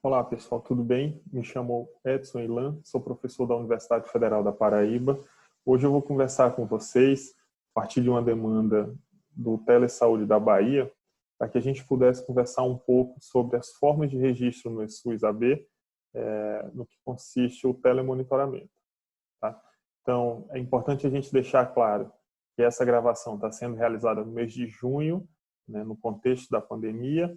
Olá pessoal, tudo bem? Me chamo Edson Ilan, sou professor da Universidade Federal da Paraíba. Hoje eu vou conversar com vocês, a partir de uma demanda do Telesaúde da Bahia, para que a gente pudesse conversar um pouco sobre as formas de registro no SUS AB, é, no que consiste o telemonitoramento. Tá? Então, é importante a gente deixar claro que essa gravação está sendo realizada no mês de junho, né, no contexto da pandemia,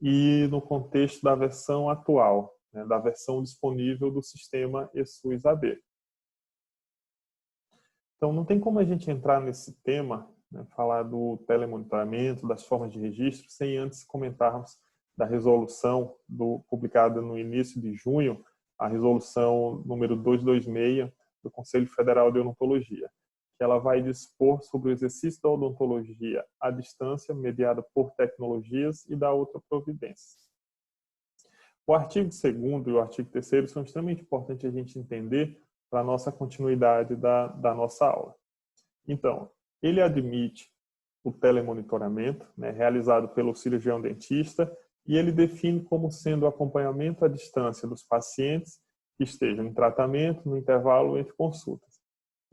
e no contexto da versão atual, né, da versão disponível do sistema ESUS AB. Então, não tem como a gente entrar nesse tema, né, falar do telemonitoramento, das formas de registro, sem antes comentarmos da resolução do, publicada no início de junho, a resolução número 226 do Conselho Federal de Odontologia que ela vai dispor sobre o exercício da odontologia à distância, mediada por tecnologias, e da outra providência. O artigo 2 e o artigo 3 são extremamente importantes a gente entender para a nossa continuidade da, da nossa aula. Então, ele admite o telemonitoramento, né, realizado pelo cirurgião dentista, e ele define como sendo o acompanhamento à distância dos pacientes que estejam em tratamento no intervalo entre consultas.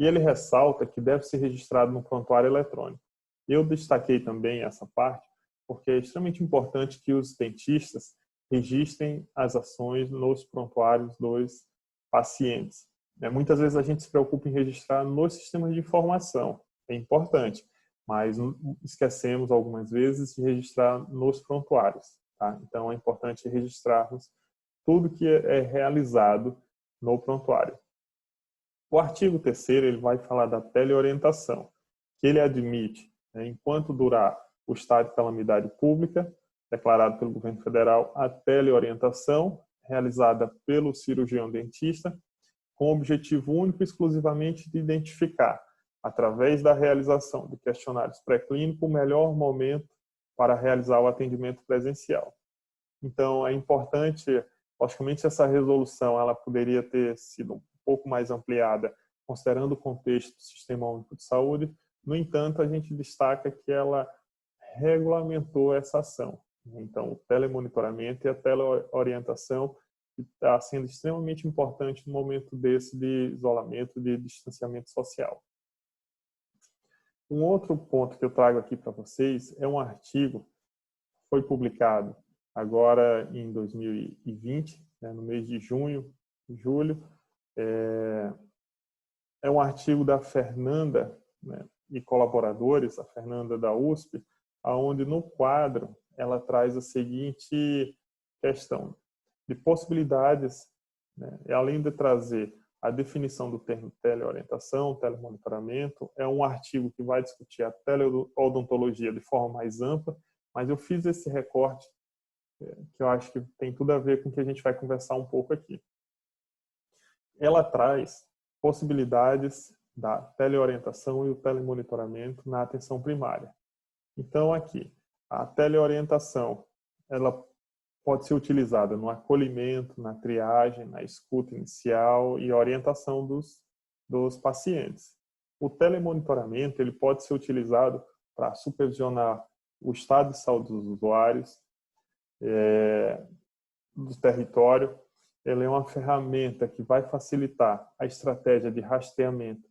E ele ressalta que deve ser registrado no prontuário eletrônico. Eu destaquei também essa parte porque é extremamente importante que os dentistas registrem as ações nos prontuários dos pacientes. Né, muitas vezes a gente se preocupa em registrar nos sistemas de informação, é importante, mas esquecemos algumas vezes de registrar nos prontuários. Tá? Então é importante registrarmos tudo que é realizado no prontuário. O artigo 3 ele vai falar da teleorientação, que ele admite, né, enquanto durar o estado de calamidade pública, declarado pelo governo federal, a teleorientação realizada pelo cirurgião dentista, com o objetivo único e exclusivamente de identificar, através da realização de questionários pré-clínicos, o melhor momento para realizar o atendimento presencial. Então, é importante, logicamente, essa resolução ela poderia ter sido pouco mais ampliada, considerando o contexto do Sistema Único de Saúde. No entanto, a gente destaca que ela regulamentou essa ação. Então, o telemonitoramento e a teleorientação está sendo extremamente importante no momento desse de isolamento, de distanciamento social. Um outro ponto que eu trago aqui para vocês é um artigo que foi publicado agora em 2020, né, no mês de junho, julho, é, é um artigo da Fernanda né, e colaboradores, a Fernanda da USP, aonde no quadro ela traz a seguinte questão. De possibilidades, né, além de trazer a definição do termo teleorientação, telemonitoramento, é um artigo que vai discutir a teleodontologia de forma mais ampla, mas eu fiz esse recorte é, que eu acho que tem tudo a ver com o que a gente vai conversar um pouco aqui ela traz possibilidades da teleorientação e o telemonitoramento na atenção primária. Então, aqui, a teleorientação, ela pode ser utilizada no acolhimento, na triagem, na escuta inicial e orientação dos, dos pacientes. O telemonitoramento, ele pode ser utilizado para supervisionar o estado de saúde dos usuários, é, do território, ela é uma ferramenta que vai facilitar a estratégia de rastreamento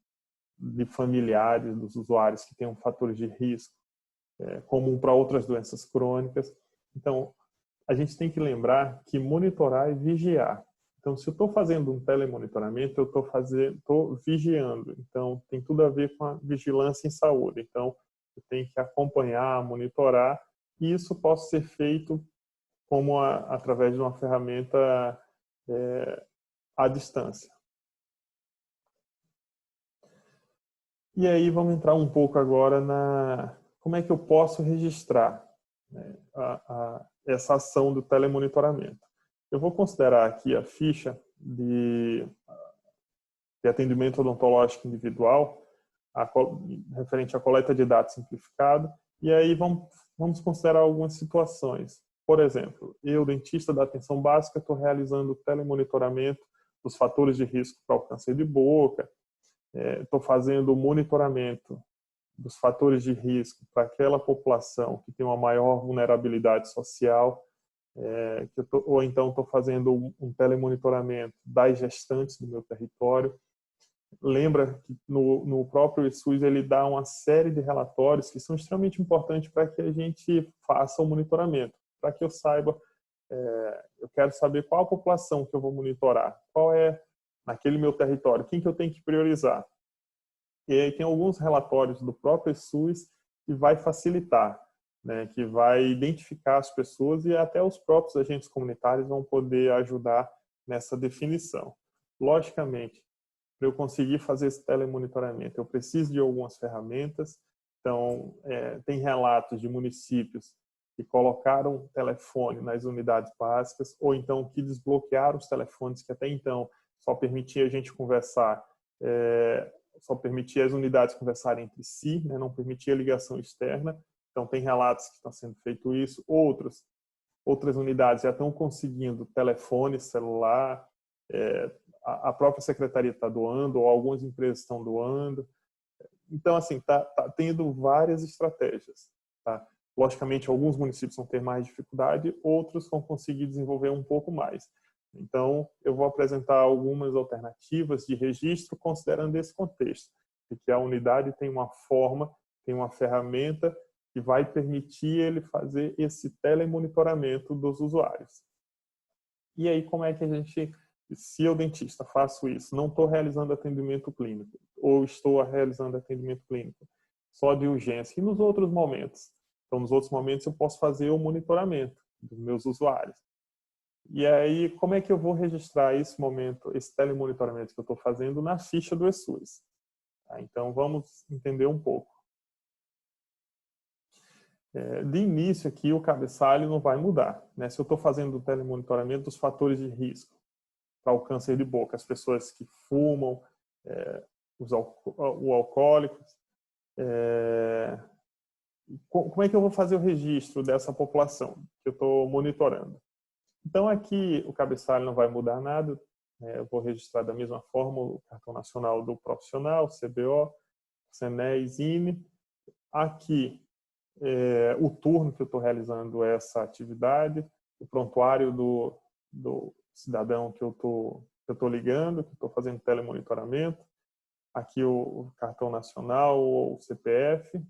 de familiares dos usuários que tenham fatores de risco é, comum para outras doenças crônicas. Então, a gente tem que lembrar que monitorar e vigiar. Então, se eu estou fazendo um telemonitoramento, eu estou fazendo, estou vigiando. Então, tem tudo a ver com a vigilância em saúde. Então, eu tenho que acompanhar, monitorar, e isso pode ser feito como a, através de uma ferramenta é, à distância. E aí vamos entrar um pouco agora na como é que eu posso registrar né, a, a, essa ação do telemonitoramento. Eu vou considerar aqui a ficha de, de atendimento odontológico individual, a, referente à coleta de dados simplificado, e aí vamos, vamos considerar algumas situações. Por exemplo, eu, dentista da atenção básica, estou realizando telemonitoramento dos fatores de risco para o câncer de boca, estou é, fazendo o monitoramento dos fatores de risco para aquela população que tem uma maior vulnerabilidade social, é, tô, ou então estou fazendo um, um telemonitoramento das gestantes do meu território. Lembra que no, no próprio SUS ele dá uma série de relatórios que são extremamente importantes para que a gente faça o monitoramento, para que eu saiba, é, eu quero saber qual a população que eu vou monitorar, qual é naquele meu território, quem que eu tenho que priorizar. E aí tem alguns relatórios do próprio SUS que vai facilitar né, que vai identificar as pessoas e até os próprios agentes comunitários vão poder ajudar nessa definição. Logicamente, para eu conseguir fazer esse telemonitoramento, eu preciso de algumas ferramentas. Então, é, tem relatos de municípios que colocaram telefone nas unidades básicas ou então que desbloquearam os telefones que até então só permitia a gente conversar, é, só permitia as unidades conversarem entre si, né, não permitia ligação externa. Então, tem relatos que estão sendo feito isso. Outros, outras unidades já estão conseguindo telefone, celular. É, a, própria secretaria está doando, ou algumas empresas estão doando. Então, assim, está tá tendo várias estratégias. Tá? Logicamente, alguns municípios vão ter mais dificuldade, outros vão conseguir desenvolver um pouco mais. Então, eu vou apresentar algumas alternativas de registro considerando esse contexto, de que a unidade tem uma forma, tem uma ferramenta que vai permitir ele fazer esse telemonitoramento dos usuários. E aí, como é que a gente, se eu dentista faço isso, não estou realizando atendimento clínico, ou estou realizando atendimento clínico só de urgência, e nos outros momentos? Então, nos outros momentos eu posso fazer o monitoramento dos meus usuários. E aí, como é que eu vou registrar esse momento, esse telemonitoramento que eu estou fazendo na ficha do ESUS? Tá, então, vamos entender um pouco. É, de início aqui, o cabeçalho não vai mudar. Né? Se eu estou fazendo o telemonitoramento dos fatores de risco para o câncer de boca, as pessoas que fumam, é, os o alcoólicos, é, como é que eu vou fazer o registro dessa população que eu estou monitorando? Então aqui o cabeçalho não vai mudar nada, né? eu vou registrar da mesma forma o cartão nacional do profissional, CBO, CNES, INE. Aqui é, o turno que eu estou realizando essa atividade, o prontuário do, do cidadão que eu estou ligando, que estou fazendo telemonitoramento, aqui o, cartão nacional ou CPF.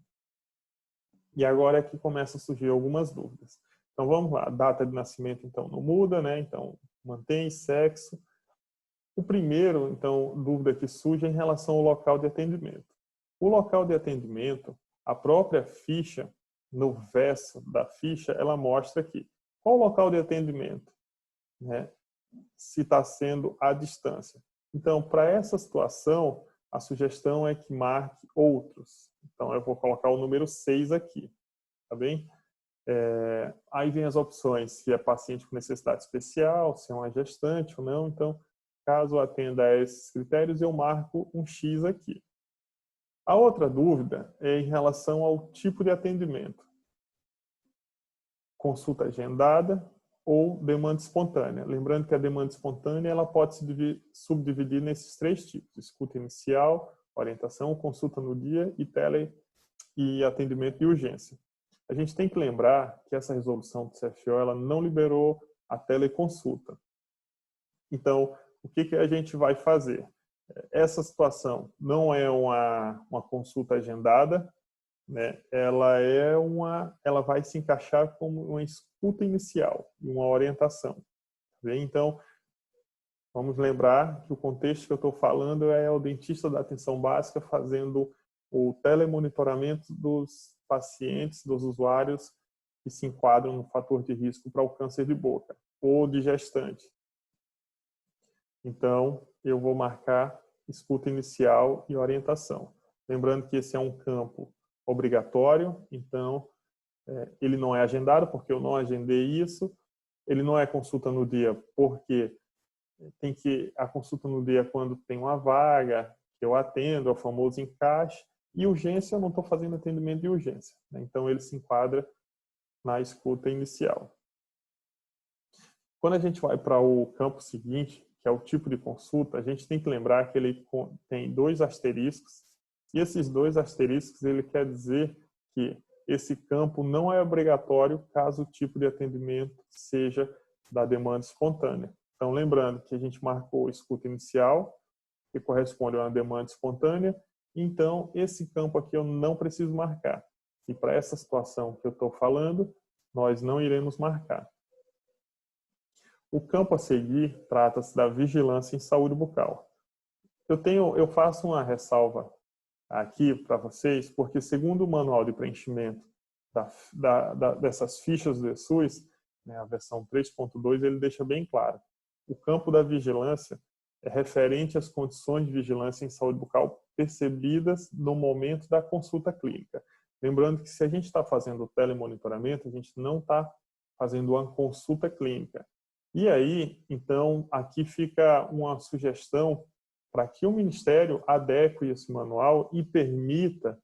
E agora é que começam a surgir algumas dúvidas. Então vamos lá, data de nascimento então não muda, né? Então mantém sexo. O primeiro, então, dúvida que surge é em relação ao local de atendimento. O local de atendimento, a própria ficha, no verso da ficha, ela mostra aqui qual o local de atendimento, né? se está sendo à distância. Então, para essa situação, a sugestão é que marque outros. Então, eu vou colocar o número 6 aqui, tá bem? É, aí vem as opções, se é paciente com necessidade especial, se é uma gestante ou não. Então, caso atenda a esses critérios, eu marco um X aqui. A outra dúvida é em relação ao tipo de atendimento. Consulta agendada ou demanda espontânea. Lembrando que a demanda espontânea ela pode se subdividir nesses três tipos: escuta inicial, orientação, consulta no dia e tele e atendimento de urgência. A gente tem que lembrar que essa resolução do CFO ela não liberou a teleconsulta. Então, o que, que a gente vai fazer? essa situação não é uma, uma consulta agendada, né? ela é uma, ela vai se encaixar como uma escuta inicial e uma orientação. Tá então, vamos lembrar que o contexto que eu estou falando é o dentista da atenção básica fazendo o telemonitoramento dos pacientes, dos usuários que se enquadram no fator de risco para o câncer de boca ou de gestante. Então, eu vou marcar escuta inicial e orientação. Lembrando que esse é um campo obrigatório, então é, ele não é agendado porque eu não agendei isso. Ele não é consulta no dia porque tem que a consulta no dia quando tem uma vaga que eu atendo, é o famoso encaixe. E urgência eu não estou fazendo atendimento de urgência, né? então ele se enquadra na escuta inicial. Quando a gente vai para o campo seguinte, que é o tipo de consulta, a gente tem que lembrar que ele tem dois asteriscos, e esses dois asteriscos ele quer dizer que esse campo não é obrigatório caso o tipo de atendimento seja da demanda espontânea. Então, lembrando que a gente marcou escuta inicial, que corresponde a uma demanda espontânea, então esse campo aqui eu não preciso marcar. E para essa situação que eu estou falando, nós não iremos marcar. O campo a seguir trata-se da vigilância em saúde bucal. Eu tenho, eu faço uma ressalva aqui para vocês, porque segundo o manual de preenchimento da, da, da, dessas fichas do SUS, né, a versão 3.2, ele deixa bem claro. O campo da vigilância é referente às condições de vigilância em saúde bucal percebidas no momento da consulta clínica. Lembrando que se a gente está fazendo telemonitoramento, a gente não está fazendo uma consulta clínica. E aí, então, aqui fica uma sugestão para que o Ministério adeque esse manual e permita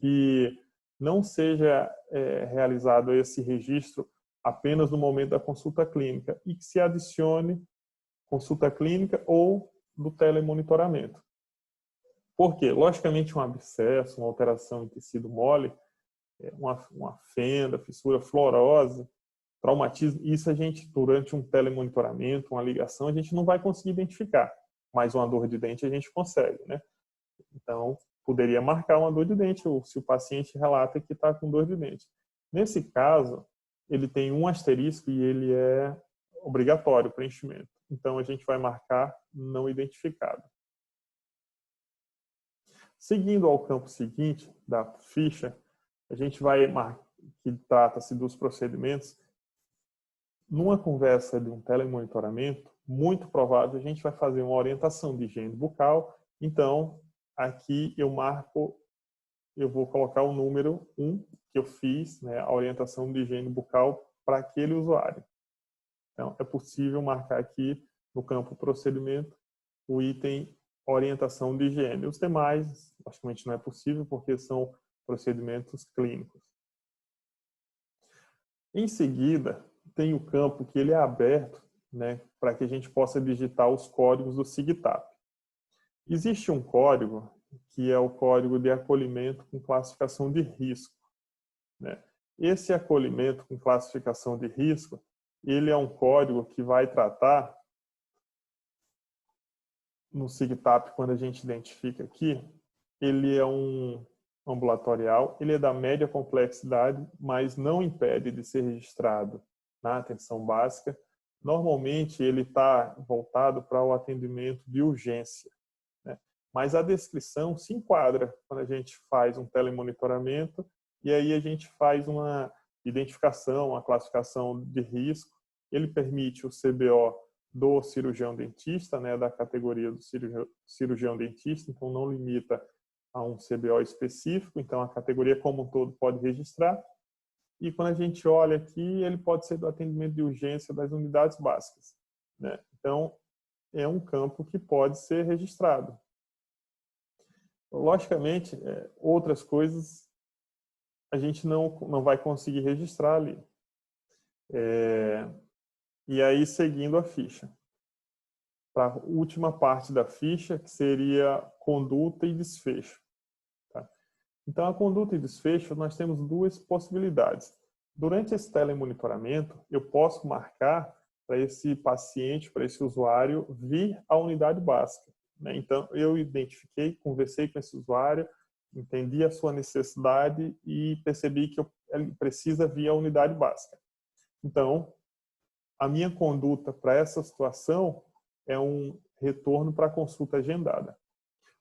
que não seja é, realizado esse registro apenas no momento da consulta clínica e que se adicione consulta clínica ou do telemonitoramento. Por quê? Logicamente, um abscesso, uma alteração em tecido mole, é, uma, uma fenda, fissura, fluorose, traumatismo, isso a gente, durante um telemonitoramento, uma ligação, a gente não vai conseguir identificar. Mas uma dor de dente a gente consegue, né? Então, poderia marcar uma dor de dente, ou se o paciente relata que está com dor de dente. Nesse caso, ele tem um asterisco e ele é obrigatório o preenchimento. Então, a gente vai marcar não identificado. Seguindo ao campo seguinte da ficha, a gente vai marcar, que trata-se dos procedimentos, numa conversa de um telemonitoramento, muito provável a gente vai fazer uma orientação de higiene bucal. Então, aqui eu marco, eu vou colocar o número 1 que eu fiz, né, a orientação de higiene bucal para aquele usuário. Então, é possível marcar aqui no campo procedimento o item orientação de higiene. Os demais, praticamente não é possível porque são procedimentos clínicos. Em seguida, tem o campo que ele é aberto né, para que a gente possa digitar os códigos do SIGTAP. Existe um código que é o código de acolhimento com classificação de risco. Né? Esse acolhimento com classificação de risco, ele é um código que vai tratar no SIGTAP, quando a gente identifica aqui, ele é um ambulatorial, ele é da média complexidade, mas não impede de ser registrado na atenção básica. Normalmente ele está voltado para o atendimento de urgência, né? mas a descrição se enquadra quando a gente faz um telemonitoramento e aí a gente faz uma identificação, uma classificação de risco. Ele permite o CBO do cirurgião dentista, né, da categoria do cirurgião, cirurgião dentista, então não limita a um CBO específico, então a categoria como um todo pode registrar. E quando a gente olha aqui, ele pode ser do atendimento de urgência das unidades básicas. Né? Então, é um campo que pode ser registrado. Logicamente, é, outras coisas a gente não, não vai conseguir registrar ali. É, e aí seguindo a ficha. Para a última parte da ficha, que seria conduta e desfecho. Tá? Então, a conduta e desfecho, nós temos duas possibilidades. Durante esse telemonitoramento, eu posso marcar para esse paciente, para esse usuário, vir à unidade básica. Né? Então, eu identifiquei, conversei com esse usuário, entendi a sua necessidade e percebi que eu, precisa vir à unidade básica. Então, a minha conduta para essa situação é um retorno para a consulta agendada.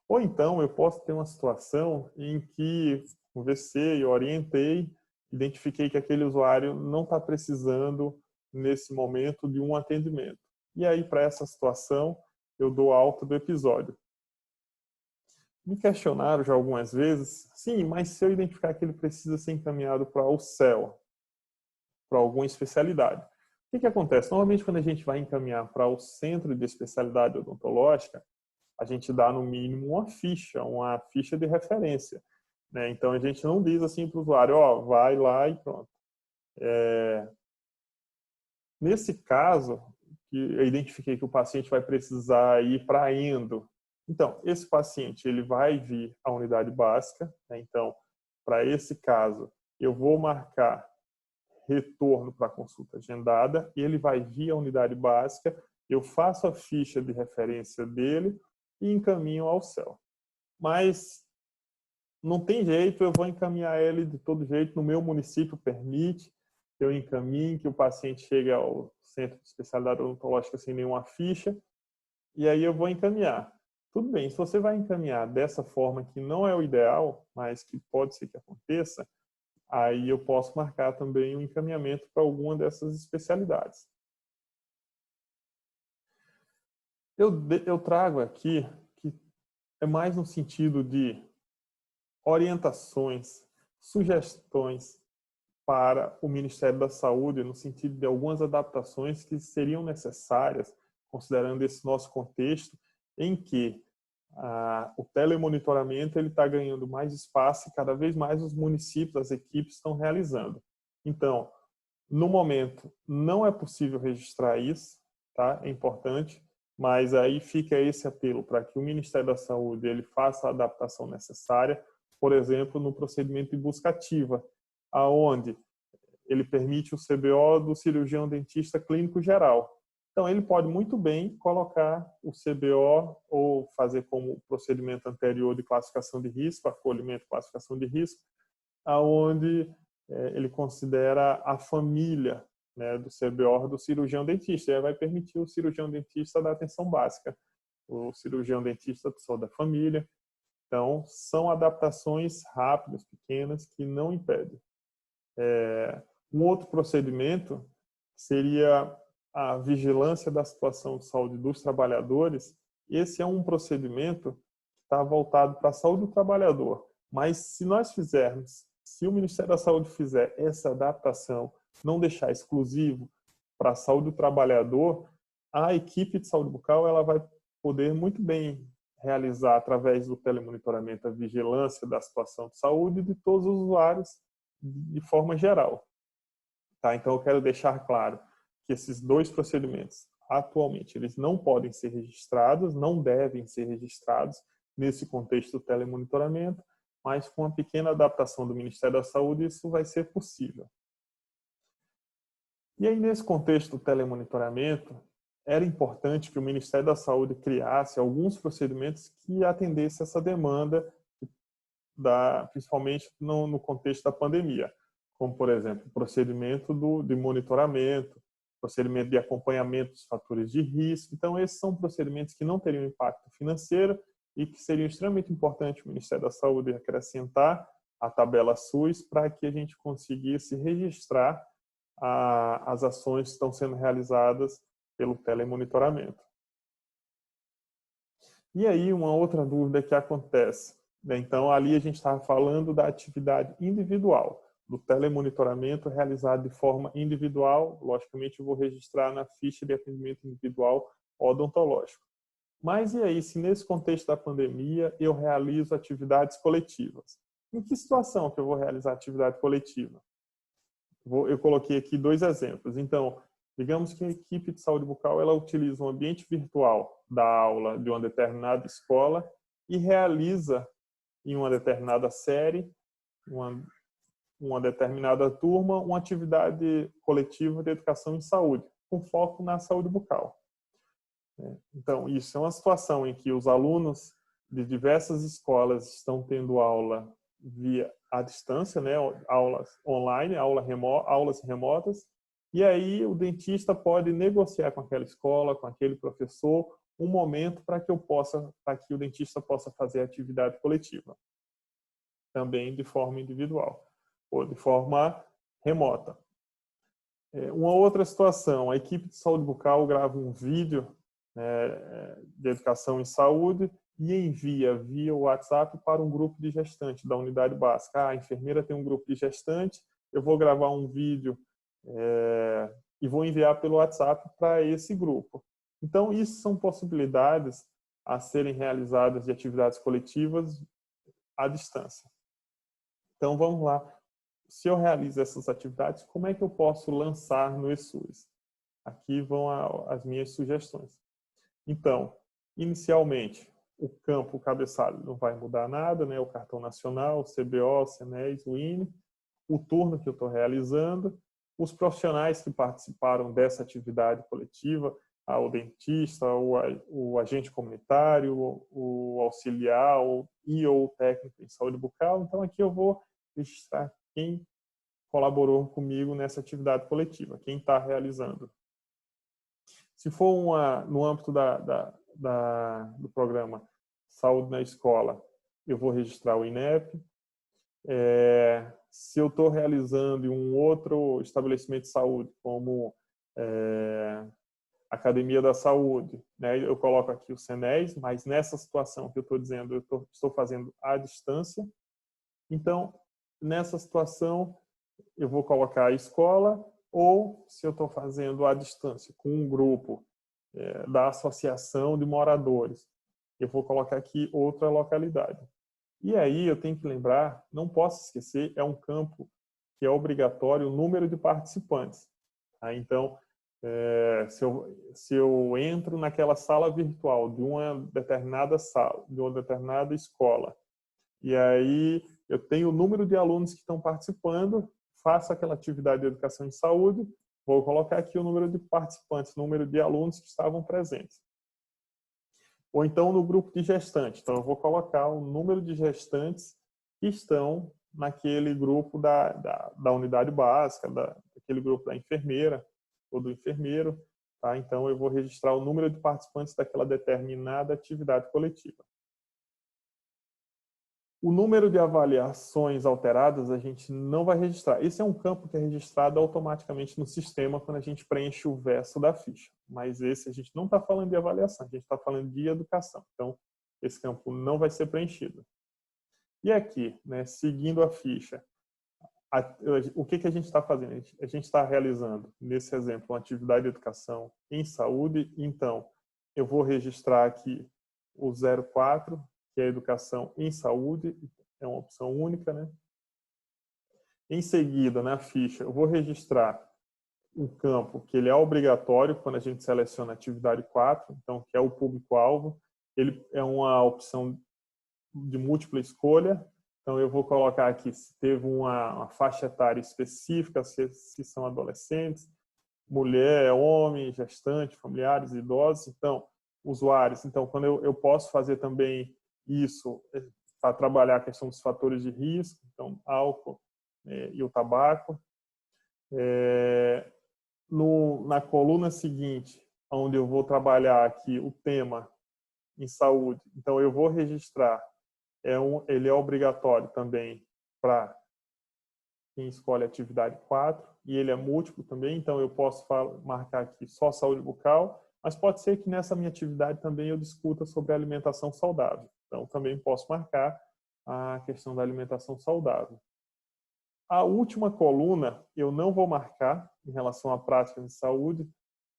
Ou então eu posso ter uma situação em que conversei, orientei, identifiquei que aquele usuário não está precisando nesse momento de um atendimento. E aí para essa situação eu dou alta do episódio. Me questionaram já algumas vezes, sim, mas se eu identificar que ele precisa ser encaminhado para o CEL, para alguma especialidade, que, que acontece? Normalmente, quando a gente vai encaminhar para o centro de especialidade odontológica, a gente dá no mínimo uma ficha, uma ficha de referência. Né? Então, a gente não diz assim para o usuário, ó, vai lá e pronto. É... Nesse caso, que eu identifiquei que o paciente vai precisar ir para endo. Então, esse paciente ele vai vir à unidade básica. Né? Então, para esse caso, eu vou marcar retorno para consulta agendada, ele vai via a unidade básica, eu faço a ficha de referência dele e encaminho ao CEL. Mas não tem jeito, eu vou encaminhar ele de todo jeito, no meu município permite que eu encaminhe, que o paciente chegue ao centro de especialidade odontológica sem nenhuma ficha, e aí eu vou encaminhar. Tudo bem, se você vai encaminhar dessa forma que não é o ideal, mas que pode ser que aconteça, aí eu posso marcar também o um encaminhamento para alguma dessas especialidades. Eu, eu trago aqui que é mais no sentido de orientações, sugestões para o Ministério da Saúde, no sentido de algumas adaptações que seriam necessárias, considerando esse nosso contexto, em que o telemonitoramento ele está ganhando mais espaço e cada vez mais os municípios, as equipes estão realizando. Então, no momento, não é possível registrar isso, tá? É importante, mas aí fica esse apelo para que o Ministério da Saúde ele faça a adaptação necessária, por exemplo, no procedimento de busca ativa, aonde ele permite o CBO do cirurgião dentista clínico geral. Então, ele pode muito bem colocar o CBO ou fazer como procedimento anterior de classificação de risco, acolhimento classificação de risco, aonde é, ele considera a família né, do CBO do cirurgião dentista. E aí vai permitir o cirurgião dentista dar atenção básica. O cirurgião dentista só da família. Então, são adaptações rápidas, pequenas, que não impedem. É, um outro procedimento seria a vigilância da situação de saúde dos trabalhadores, esse é um procedimento que está voltado para a saúde do trabalhador. Mas se nós fizermos, se o Ministério da Saúde fizer essa adaptação, não deixar exclusivo para a saúde do trabalhador, a equipe de saúde bucal ela vai poder muito bem realizar através do telemonitoramento a vigilância da situação de saúde de todos os usuários de forma geral. Tá? Então eu quero deixar claro, que esses dois procedimentos, atualmente, eles não podem ser registrados, não devem ser registrados nesse contexto do telemonitoramento, mas com uma pequena adaptação do Ministério da Saúde, isso vai ser possível. E aí, nesse contexto do telemonitoramento, era importante que o Ministério da Saúde criasse alguns procedimentos que atendessem essa demanda, da, principalmente no, no contexto da pandemia, como, por exemplo, o procedimento do, de monitoramento, procedimento de acompanhamento dos fatores de risco. Então, esses são procedimentos que não teriam impacto financeiro e que seriam extremamente importantes o Ministério da Saúde acrescentar a tabela SUS para que a gente conseguisse registrar a, as ações que estão sendo realizadas pelo telemonitoramento. E aí, uma outra dúvida que acontece. Né? Então, ali a gente estava falando da atividade individual do telemonitoramento realizado de forma individual. Logicamente, eu vou registrar na ficha de atendimento individual odontológico. Mas e aí, se nesse contexto da pandemia eu realizo atividades coletivas? Em que situação que eu vou realizar atividade coletiva? Eu coloquei aqui dois exemplos. Então, digamos que a equipe de saúde bucal ela utiliza um ambiente virtual da aula de uma determinada escola e realiza em uma determinada série uma uma determinada turma uma atividade coletiva de educação em saúde, com foco na saúde bucal. É, então, isso é uma situação em que os alunos de diversas escolas estão tendo aula via à distância, né, aulas online, aula remo, aulas remotas, e aí o dentista pode negociar com aquela escola, com aquele professor, um momento para que eu possa, para que o dentista possa fazer atividade coletiva, também de forma individual ou de forma remota. É, uma outra situação, a equipe de saúde bucal grava um vídeo né, de educação em saúde e envia via WhatsApp para um grupo de gestante da unidade básica. Ah, a enfermeira tem um grupo de gestante, eu vou gravar um vídeo é, e vou enviar pelo WhatsApp para esse grupo. Então, isso são possibilidades a serem realizadas de atividades coletivas à distância. Então, vamos lá se eu realizo essas atividades, como é que eu posso lançar no ESUS? Aqui vão as minhas sugestões. Então, inicialmente, o campo cabeçalho não vai mudar nada, né? O cartão nacional, o CBO, o CNES, o INE. o turno que eu estou realizando, os profissionais que participaram dessa atividade coletiva, o dentista, o, o agente comunitário, o, o auxiliar o, e ou técnico em saúde bucal. Então, aqui eu vou registrar quem colaborou comigo nessa atividade coletiva, quem está realizando. Se for uma, no âmbito da, da, da, do programa Saúde na Escola, eu vou registrar o INEP. É, se eu estou realizando em um outro estabelecimento de saúde, como é, Academia da Saúde, né, eu coloco aqui o CENES, mas nessa situação que eu estou dizendo, eu tô, estou fazendo à distância. Então, nessa situação, eu vou colocar a escola, ou se eu estou fazendo à distância com um grupo é, da associação de moradores, eu vou colocar aqui outra localidade. E aí eu tenho que lembrar, não posso esquecer, é um campo que é obrigatório o número de participantes. Tá? Então, é, se, eu, se eu entro naquela sala virtual de uma determinada sala, de uma determinada escola, e aí eu tenho o número de alunos que estão participando, faço aquela atividade de educação em saúde, vou colocar aqui o número de participantes, o número de alunos que estavam presentes. Ou então no grupo de gestantes. Então eu vou colocar o número de gestantes que estão naquele grupo da, da, da unidade básica, da, daquele grupo da enfermeira ou do enfermeiro. Tá? Então eu vou registrar o número de participantes daquela determinada atividade coletiva. O número de avaliações alteradas a gente não vai registrar. Esse é um campo que é registrado automaticamente no sistema quando a gente preenche o verso da ficha. Mas esse a gente não está falando de avaliação, a gente está falando de educação. Então, esse campo não vai ser preenchido. E aqui, né, seguindo a ficha, a, o que, que a gente está fazendo? A gente está realizando, nesse exemplo, uma atividade de educação em saúde. Então, eu vou registrar aqui o 04, que é educação em saúde, é uma opção única, né? Em seguida, na ficha, eu vou registrar um campo que ele é obrigatório quando a gente seleciona a atividade 4, então que é o público-alvo. Ele é uma opção de múltipla escolha, então eu vou colocar aqui se teve uma, uma faixa etária específica, se, se são adolescentes, mulher, homem, gestante, familiares, idosos, então usuários. Então quando eu, eu posso fazer também isso é, para trabalhar a questão dos fatores de risco, então álcool é, e o tabaco. É, no, na coluna seguinte, onde eu vou trabalhar aqui o tema em saúde, então eu vou registrar, é um, ele é obrigatório também para quem escolhe atividade 4, e ele é múltiplo também, então eu posso marcar aqui só saúde bucal, mas pode ser que nessa minha atividade também eu discuta sobre alimentação saudável. Então, também posso marcar a questão da alimentação saudável. A última coluna eu não vou marcar em relação à prática de saúde,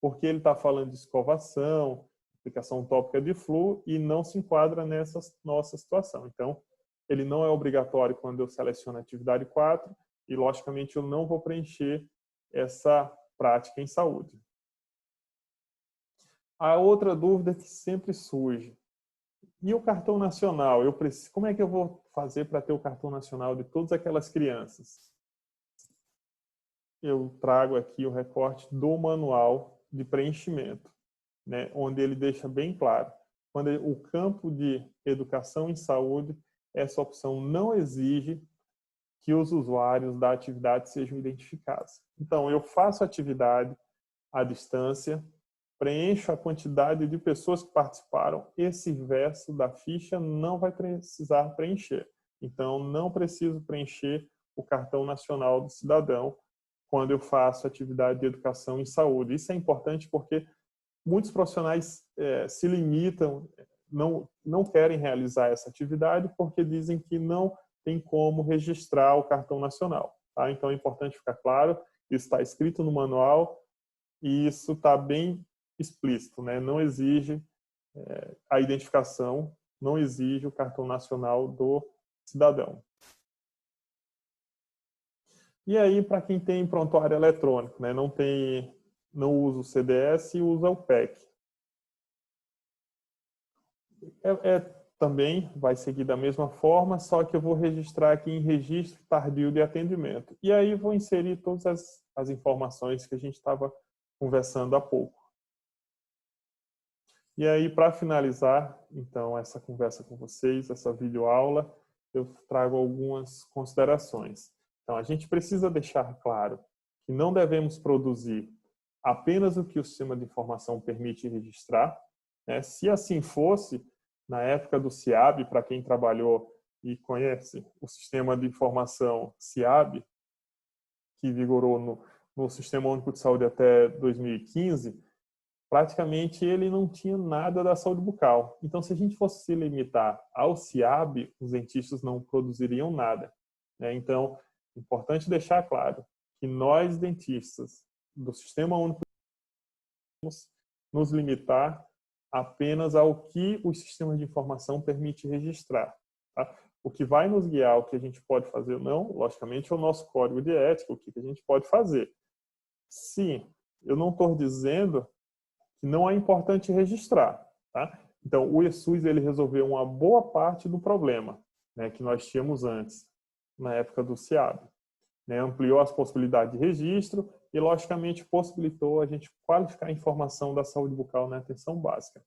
porque ele está falando de escovação, aplicação tópica de flu e não se enquadra nessa nossa situação. Então, ele não é obrigatório quando eu seleciono a atividade 4 e, logicamente, eu não vou preencher essa prática em saúde. A outra dúvida que sempre surge, e o cartão nacional? Eu preciso, como é que eu vou fazer para ter o cartão nacional de todas aquelas crianças? Eu trago aqui o recorte do manual de preenchimento, né, onde ele deixa bem claro. Quando o campo de educação em saúde, essa opção não exige que os usuários da atividade sejam identificados. Então, eu faço atividade à distância, preencho a quantidade de pessoas que participaram, esse verso da ficha não vai precisar preencher. Então, não preciso preencher o cartão nacional do cidadão quando eu faço atividade de educação em saúde. Isso é importante porque muitos profissionais é, se limitam, não, não querem realizar essa atividade porque dizem que não tem como registrar o cartão nacional. Tá? Então, é importante ficar claro, isso está escrito no manual e isso está bem explícito, né? não exige é, a identificação, não exige o cartão nacional do cidadão. E aí, para quem tem prontuário eletrônico, né? não, tem, não usa o CDS e usa o PEC. É, é também vai seguir da mesma forma, só que eu vou registrar aqui em registro tardio de atendimento. E aí vou inserir todas as, as informações que a gente estava conversando há pouco. E aí, para finalizar, então, essa conversa com vocês, essa videoaula, eu trago algumas considerações. Então, a gente precisa deixar claro que não devemos produzir apenas o que o sistema de informação permite registrar. Né? Se assim fosse, na época do CIAB, para quem trabalhou e conhece o sistema de informação CIAB, que vigorou no, no Sistema Único de Saúde até 2015, praticamente ele não tinha nada da saúde bucal. Então, se a gente fosse se limitar ao CIAB, os dentistas não produziriam nada. Né? Então, é importante deixar claro que nós, dentistas, do Sistema Único nos limitar apenas ao que os sistemas de informação permite registrar. Tá? O que vai nos guiar, o que a gente pode fazer ou não, logicamente, é o nosso código de ética, o que a gente pode fazer. Sim, eu não estou dizendo não é importante registrar. Tá? Então, o ESUS ele resolveu uma boa parte do problema né, que nós tínhamos antes, na época do CIAB. Né? Ampliou as possibilidades de registro, e, logicamente, possibilitou a gente qualificar a informação da saúde bucal na atenção básica.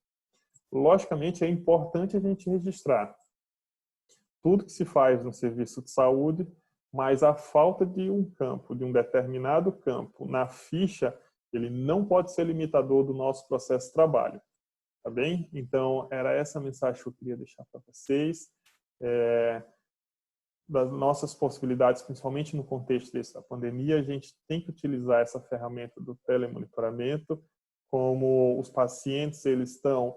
Logicamente, é importante a gente registrar tudo que se faz no serviço de saúde, mas a falta de um campo, de um determinado campo na ficha, ele não pode ser limitador do nosso processo de trabalho. Tá bem? Então, era essa mensagem que eu queria deixar para vocês. É, das nossas possibilidades, principalmente no contexto dessa pandemia, a gente tem que utilizar essa ferramenta do telemonitoramento, como os pacientes eles estão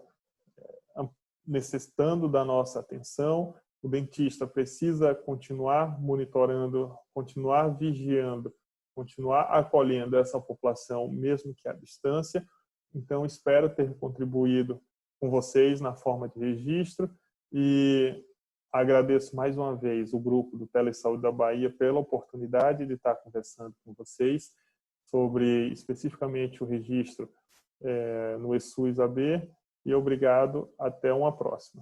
eh, necessitando da nossa atenção, o dentista precisa continuar monitorando, continuar vigiando, continuar acolhendo essa população, mesmo que à distância. Então, espero ter contribuído com vocês na forma de registro e Agradeço mais uma vez o grupo do Telesaúde da Bahia pela oportunidade de estar conversando com vocês sobre especificamente o registro é, no ESUS AB e obrigado. Até uma próxima.